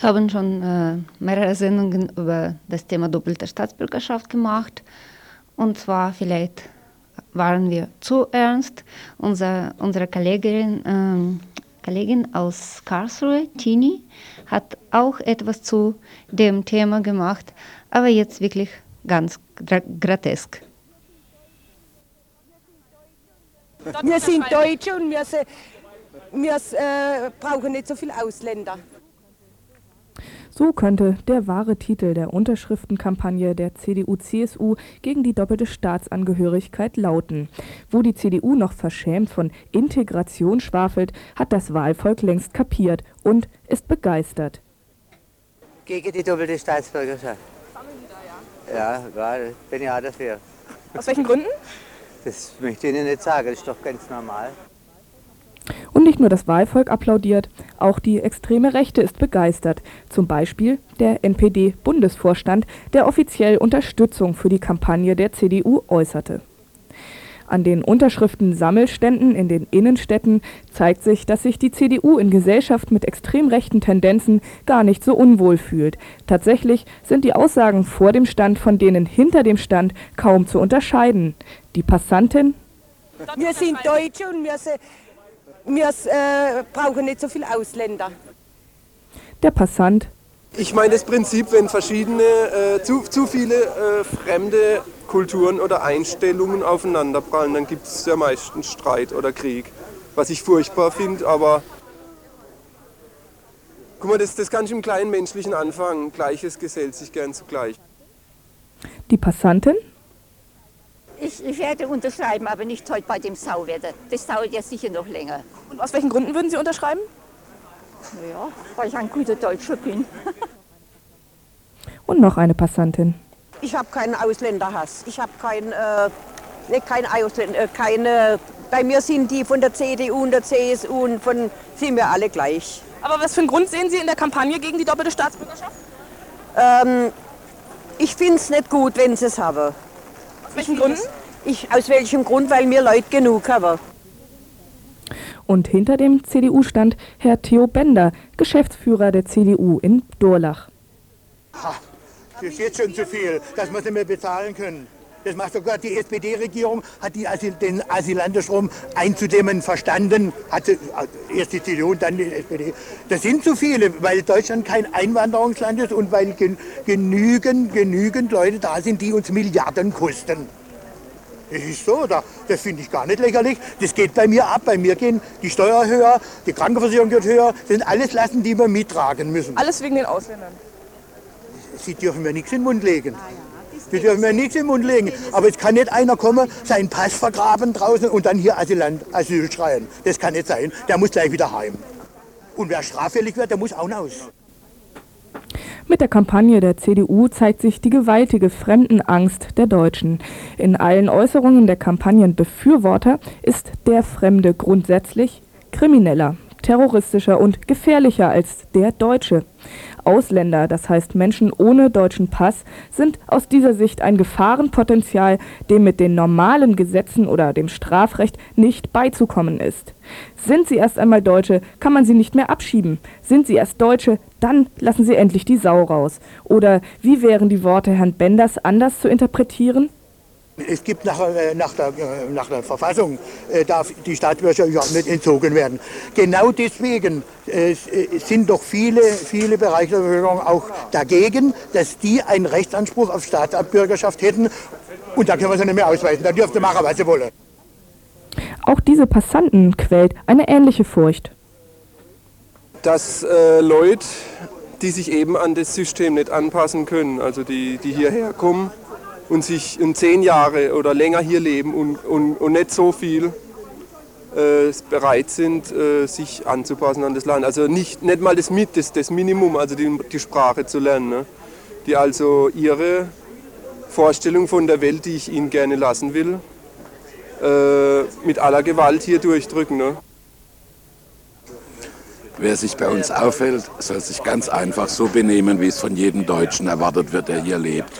Wir haben schon äh, mehrere Sendungen über das Thema doppelte Staatsbürgerschaft gemacht. Und zwar vielleicht waren wir zu ernst. Unser, unsere Kollegin, ähm, Kollegin aus Karlsruhe, Tini, hat auch etwas zu dem Thema gemacht, aber jetzt wirklich ganz grotesk. Wir sind Deutsche und wir, wir äh, brauchen nicht so viele Ausländer. So könnte der wahre Titel der Unterschriftenkampagne der CDU-CSU gegen die doppelte Staatsangehörigkeit lauten. Wo die CDU noch verschämt von Integration schwafelt, hat das Wahlvolk längst kapiert und ist begeistert. Gegen die doppelte Staatsbürgerschaft. Sammeln Sie da, ja? Ja, gerade. Bin ja dafür. Aus welchen Gründen? Das möchte ich Ihnen nicht sagen, das ist doch ganz normal. Nicht nur das Wahlvolk applaudiert, auch die extreme Rechte ist begeistert. Zum Beispiel der NPD-Bundesvorstand, der offiziell Unterstützung für die Kampagne der CDU äußerte. An den Unterschriften-Sammelständen in den Innenstädten zeigt sich, dass sich die CDU in Gesellschaft mit extrem rechten Tendenzen gar nicht so unwohl fühlt. Tatsächlich sind die Aussagen vor dem Stand von denen hinter dem Stand kaum zu unterscheiden. Die Passantin wir sind Deutsche und wir, wir äh, brauchen nicht so viele Ausländer. Der Passant. Ich meine das Prinzip, wenn verschiedene, äh, zu, zu viele äh, fremde Kulturen oder Einstellungen aufeinanderprallen, dann gibt es ja meistens Streit oder Krieg. Was ich furchtbar finde, aber guck mal, das, das kann ich im kleinen Menschlichen anfangen. Gleiches gesellt sich gern zugleich. Die Passantin? Ich, ich, werde unterschreiben, aber nicht heute bei dem Sauwetter. Das dauert ja sicher noch länger. Und aus welchen Gründen würden Sie unterschreiben? Ja, weil ich ein guter Deutscher bin. Und noch eine Passantin. Ich habe keinen Ausländerhass. Ich habe kein, äh, nicht kein Ausländer, äh, keine. Bei mir sind die von der CDU und der CSU und von sind wir alle gleich. Aber was für einen Grund sehen Sie in der Kampagne gegen die doppelte Staatsbürgerschaft? Ähm, ich finde es nicht gut, wenn sie es haben. Aus welchen Gründen? Ich, aus welchem Grund? Weil mir Leute genug haben. Und hinter dem CDU stand Herr Theo Bender, Geschäftsführer der CDU in Dorlach. Ha, das ist jetzt schon zu viel, dass wir es nicht mehr bezahlen können. Das macht sogar die SPD-Regierung, hat die Asyl, den Asylantenstrom einzudämmen verstanden. Hatte äh, erst die CDU und dann die SPD. Das sind zu viele, weil Deutschland kein Einwanderungsland ist und weil gen, genügend, genügend Leute da sind, die uns Milliarden kosten. Das ist so, das finde ich gar nicht lächerlich. Das geht bei mir ab. Bei mir gehen die Steuer höher, die Krankenversicherung geht höher. Das sind alles Lasten, die wir mittragen müssen. Alles wegen den Ausländern? Sie dürfen mir nichts in den Mund legen. Sie dürfen mir nichts den Mund legen. Aber es kann nicht einer kommen, seinen Pass vergraben draußen und dann hier Asylant, Asyl schreien. Das kann nicht sein. Der muss gleich wieder heim. Und wer straffällig wird, der muss auch raus. Mit der Kampagne der CDU zeigt sich die gewaltige Fremdenangst der Deutschen. In allen Äußerungen der Kampagnenbefürworter ist der Fremde grundsätzlich krimineller, terroristischer und gefährlicher als der Deutsche. Ausländer, das heißt Menschen ohne deutschen Pass, sind aus dieser Sicht ein Gefahrenpotenzial, dem mit den normalen Gesetzen oder dem Strafrecht nicht beizukommen ist. Sind sie erst einmal Deutsche, kann man sie nicht mehr abschieben. Sind sie erst Deutsche, dann lassen sie endlich die Sau raus. Oder wie wären die Worte Herrn Benders anders zu interpretieren? Es gibt nach, äh, nach, der, äh, nach der Verfassung, äh, darf die Staatsbürgerschaft nicht entzogen werden. Genau deswegen äh, sind doch viele, viele Bereiche der Bevölkerung auch dagegen, dass die einen Rechtsanspruch auf Staatsbürgerschaft hätten. Und da können wir sie nicht mehr ausweisen. Da dürfte machen, was sie wollen. Auch diese Passanten quält eine ähnliche Furcht. Dass äh, Leute, die sich eben an das System nicht anpassen können, also die, die hierher kommen, und sich in zehn Jahre oder länger hier leben und, und, und nicht so viel äh, bereit sind, äh, sich anzupassen an das Land. Also nicht, nicht mal das, das, das Minimum, also die, die Sprache zu lernen. Ne? Die also ihre Vorstellung von der Welt, die ich ihnen gerne lassen will, äh, mit aller Gewalt hier durchdrücken. Ne? Wer sich bei uns aufhält, soll sich ganz einfach so benehmen, wie es von jedem Deutschen erwartet wird, der hier lebt.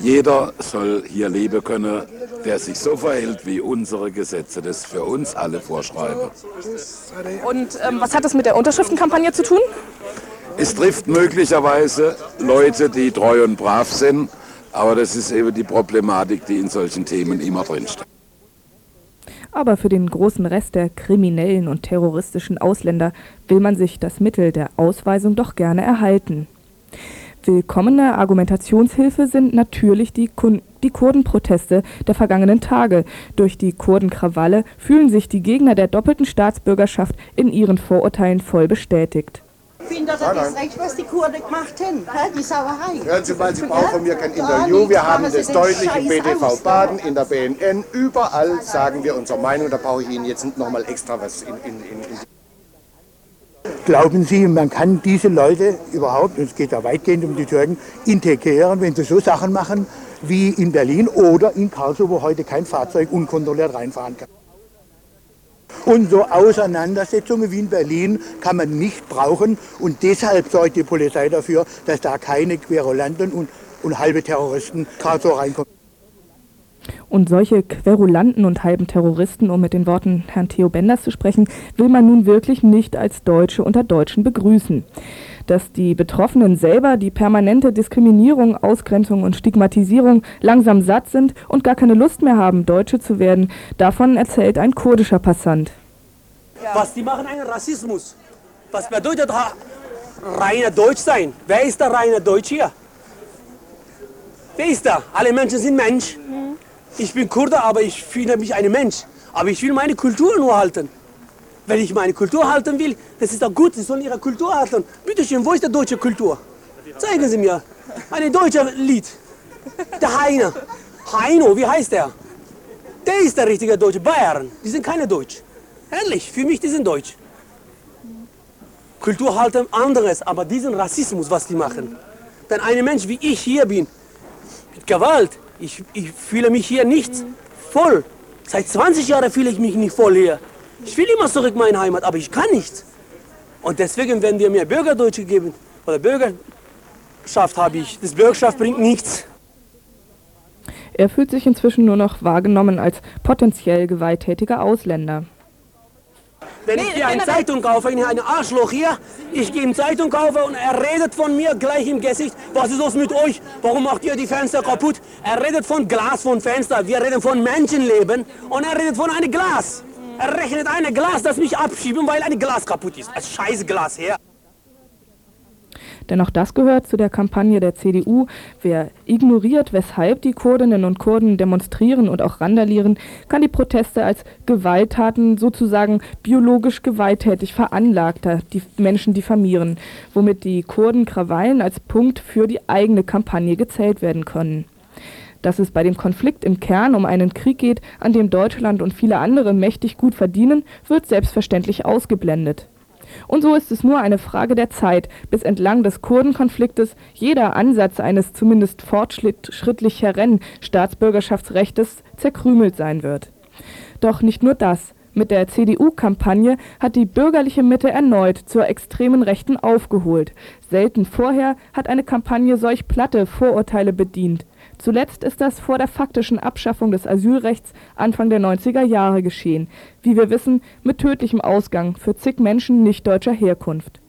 Jeder soll hier leben können, der sich so verhält, wie unsere Gesetze das für uns alle vorschreiben. Und ähm, was hat das mit der Unterschriftenkampagne zu tun? Es trifft möglicherweise Leute, die treu und brav sind, aber das ist eben die Problematik, die in solchen Themen immer drinsteckt. Aber für den großen Rest der kriminellen und terroristischen Ausländer will man sich das Mittel der Ausweisung doch gerne erhalten. Willkommene Argumentationshilfe sind natürlich die, Kun die Kurdenproteste der vergangenen Tage. Durch die Kurdenkrawalle fühlen sich die Gegner der doppelten Staatsbürgerschaft in ihren Vorurteilen voll bestätigt. Ich finde, das ist recht, was die Kurden gemacht haben. Die Sauerei. Hören Sie mal, Sie brauchen von mir kein Interview. Wir haben das deutlich im BTV Baden, in der BNN. Überall sagen wir unsere Meinung. Da brauche ich Ihnen jetzt nicht nochmal extra was in, in, in, in Glauben Sie, man kann diese Leute überhaupt, und es geht ja weitgehend um die Türken, integrieren, wenn sie so Sachen machen wie in Berlin oder in Karlsruhe, wo heute kein Fahrzeug unkontrolliert reinfahren kann? Und so Auseinandersetzungen wie in Berlin kann man nicht brauchen. Und deshalb sorgt die Polizei dafür, dass da keine Querulanten und, und halbe Terroristen Karlsruhe reinkommen. Und solche Querulanten und halben Terroristen, um mit den Worten Herrn Theo Benders zu sprechen, will man nun wirklich nicht als Deutsche unter Deutschen begrüßen. Dass die Betroffenen selber die permanente Diskriminierung, Ausgrenzung und Stigmatisierung langsam satt sind und gar keine Lust mehr haben, Deutsche zu werden, davon erzählt ein kurdischer Passant. Was die machen, einen Rassismus. Was bedeutet reiner Deutsch sein? Wer ist der reine Deutsch hier? Wer ist da? Alle Menschen sind Mensch. Ich bin Kurde, aber ich fühle mich ein Mensch. Aber ich will meine Kultur nur halten. Wenn ich meine Kultur halten will, das ist doch gut, Sie sollen Ihre Kultur halten. Bitte schön, wo ist die deutsche Kultur? Zeigen Sie mir. Ein deutsches Lied. Der Heine. Heino, wie heißt der? Der ist der richtige Deutsche. Bayern, die sind keine Deutsch. Ehrlich, für mich, die sind Deutsch. Kultur halten anderes, aber diesen Rassismus, was die machen. Wenn ein Mensch wie ich hier bin, mit Gewalt, ich, ich fühle mich hier nicht voll. Seit 20 Jahren fühle ich mich nicht voll hier. Ich will immer zurück in meine Heimat, aber ich kann nicht. Und deswegen, wenn wir mir Bürgerdeutsche geben oder Bürgerschaft habe ich, das Bürgerschaft bringt nichts. Er fühlt sich inzwischen nur noch wahrgenommen als potenziell gewalttätiger Ausländer. Wenn ich hier eine Zeitung kaufe, ich eine Arschloch hier, ich gehe in Zeitung kaufe und er redet von mir gleich im Gesicht, was ist los mit euch, warum macht ihr die Fenster kaputt? Er redet von Glas, von Fenster, wir reden von Menschenleben und er redet von einem Glas. Er rechnet ein Glas, das mich abschieben, weil ein Glas kaputt ist. Ein scheiß Glas her. Denn auch das gehört zu der Kampagne der CDU. Wer ignoriert, weshalb die Kurdinnen und Kurden demonstrieren und auch randalieren, kann die Proteste als Gewalttaten sozusagen biologisch gewalttätig veranlagter die Menschen diffamieren, womit die Kurden Krawallen als Punkt für die eigene Kampagne gezählt werden können. Dass es bei dem Konflikt im Kern um einen Krieg geht, an dem Deutschland und viele andere mächtig gut verdienen, wird selbstverständlich ausgeblendet. Und so ist es nur eine Frage der Zeit, bis entlang des Kurdenkonfliktes jeder Ansatz eines zumindest fortschrittlicheren Staatsbürgerschaftsrechtes zerkrümelt sein wird. Doch nicht nur das. Mit der CDU-Kampagne hat die bürgerliche Mitte erneut zur extremen Rechten aufgeholt. Selten vorher hat eine Kampagne solch platte Vorurteile bedient. Zuletzt ist das vor der faktischen Abschaffung des Asylrechts Anfang der 90er Jahre geschehen, wie wir wissen, mit tödlichem Ausgang für zig Menschen nicht deutscher Herkunft.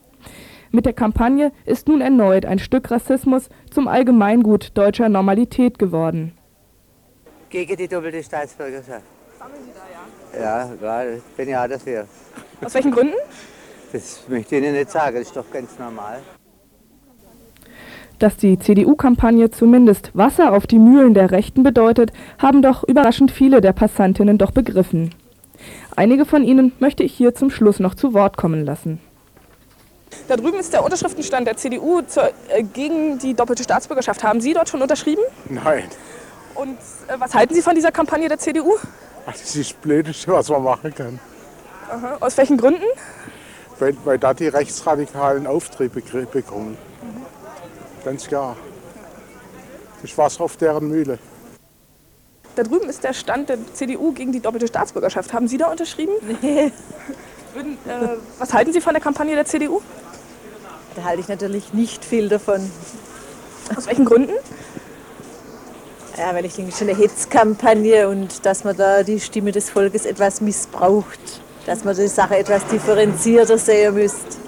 Mit der Kampagne ist nun erneut ein Stück Rassismus zum Allgemeingut deutscher Normalität geworden. Gegen die doppelte Staatsbürgerschaft. Sammeln Sie da, ja? Ja, gerade. Bin ja dafür. Aus welchen Gründen? Das möchte ich Ihnen nicht sagen, das ist doch ganz normal. Dass die CDU-Kampagne zumindest Wasser auf die Mühlen der Rechten bedeutet, haben doch überraschend viele der Passantinnen doch begriffen. Einige von ihnen möchte ich hier zum Schluss noch zu Wort kommen lassen. Da drüben ist der Unterschriftenstand der CDU zur, äh, gegen die doppelte Staatsbürgerschaft. Haben Sie dort schon unterschrieben? Nein. Und äh, was halten Sie von dieser Kampagne der CDU? Das ist das Blödeste, was man machen kann. Aha. Aus welchen Gründen? Weil, weil da die Rechtsradikalen Auftrieb bekommen. Ganz klar. Das ist Wasser auf deren Mühle. Da drüben ist der Stand der CDU gegen die doppelte Staatsbürgerschaft. Haben Sie da unterschrieben? Nee. Würden, äh, was halten Sie von der Kampagne der CDU? Da halte ich natürlich nicht viel davon. Aus welchen Gründen? Ja, weil ich denke, schon eine Hetzkampagne und dass man da die Stimme des Volkes etwas missbraucht. Dass man die Sache etwas differenzierter sehen müsste.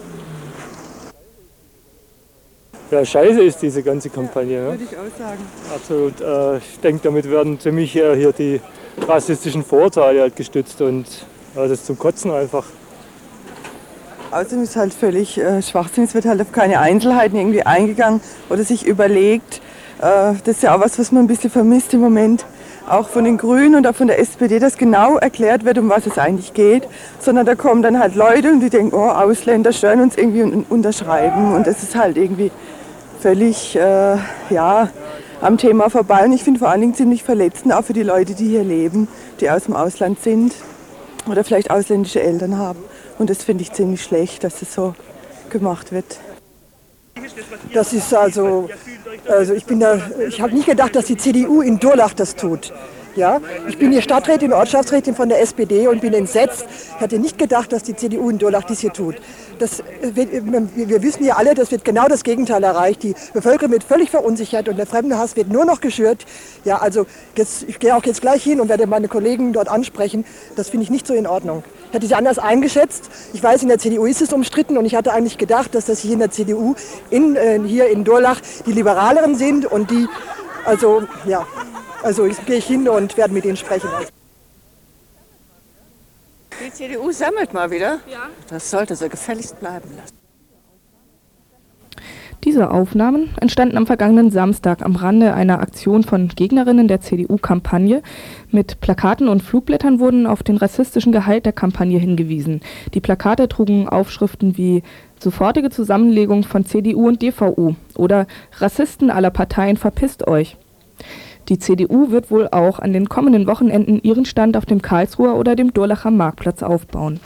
Ja, scheiße ist, diese ganze Kampagne. Ja, Würde ich auch sagen. Absolut. Äh, ich denke, damit werden ziemlich äh, hier die rassistischen Vorurteile halt gestützt und ja, das ist zum Kotzen einfach. Außerdem ist halt völlig äh, Schwachsinn. Es wird halt auf keine Einzelheiten irgendwie eingegangen oder sich überlegt. Äh, das ist ja auch was, was man ein bisschen vermisst im Moment. Auch von den Grünen und auch von der SPD, dass genau erklärt wird, um was es eigentlich geht. Sondern da kommen dann halt Leute und die denken, oh, Ausländer stören uns irgendwie und unterschreiben. Und das ist halt irgendwie völlig, äh, ja, am Thema vorbei. Und ich finde vor allen Dingen ziemlich verletzend, auch für die Leute, die hier leben, die aus dem Ausland sind oder vielleicht ausländische Eltern haben. Und das finde ich ziemlich schlecht, dass das so gemacht wird. Das ist also, also ich bin da, ich habe nicht gedacht, dass die CDU in Durlach das tut. Ja, ich bin hier Stadträtin, Ortschaftsrätin von der SPD und bin entsetzt. Ich hatte nicht gedacht, dass die CDU in Durlach dies hier tut. Das wird, wir wissen ja alle, das wird genau das Gegenteil erreicht. Die Bevölkerung wird völlig verunsichert und der Fremdenhass wird nur noch geschürt. Ja, also jetzt, ich gehe auch jetzt gleich hin und werde meine Kollegen dort ansprechen. Das finde ich nicht so in Ordnung. Ich hatte sie anders eingeschätzt. Ich weiß, in der CDU ist es umstritten und ich hatte eigentlich gedacht, dass das hier in der CDU in, äh, hier in Durlach die Liberaleren sind und die, also ja, also ich gehe ich hin und werde mit ihnen sprechen. Die CDU sammelt mal wieder. Ja. Das sollte so gefälligst bleiben lassen. Diese Aufnahmen entstanden am vergangenen Samstag am Rande einer Aktion von Gegnerinnen der CDU-Kampagne. Mit Plakaten und Flugblättern wurden auf den rassistischen Gehalt der Kampagne hingewiesen. Die Plakate trugen Aufschriften wie sofortige Zusammenlegung von CDU und DVU oder Rassisten aller Parteien verpisst euch. Die CDU wird wohl auch an den kommenden Wochenenden ihren Stand auf dem Karlsruher oder dem Durlacher Marktplatz aufbauen.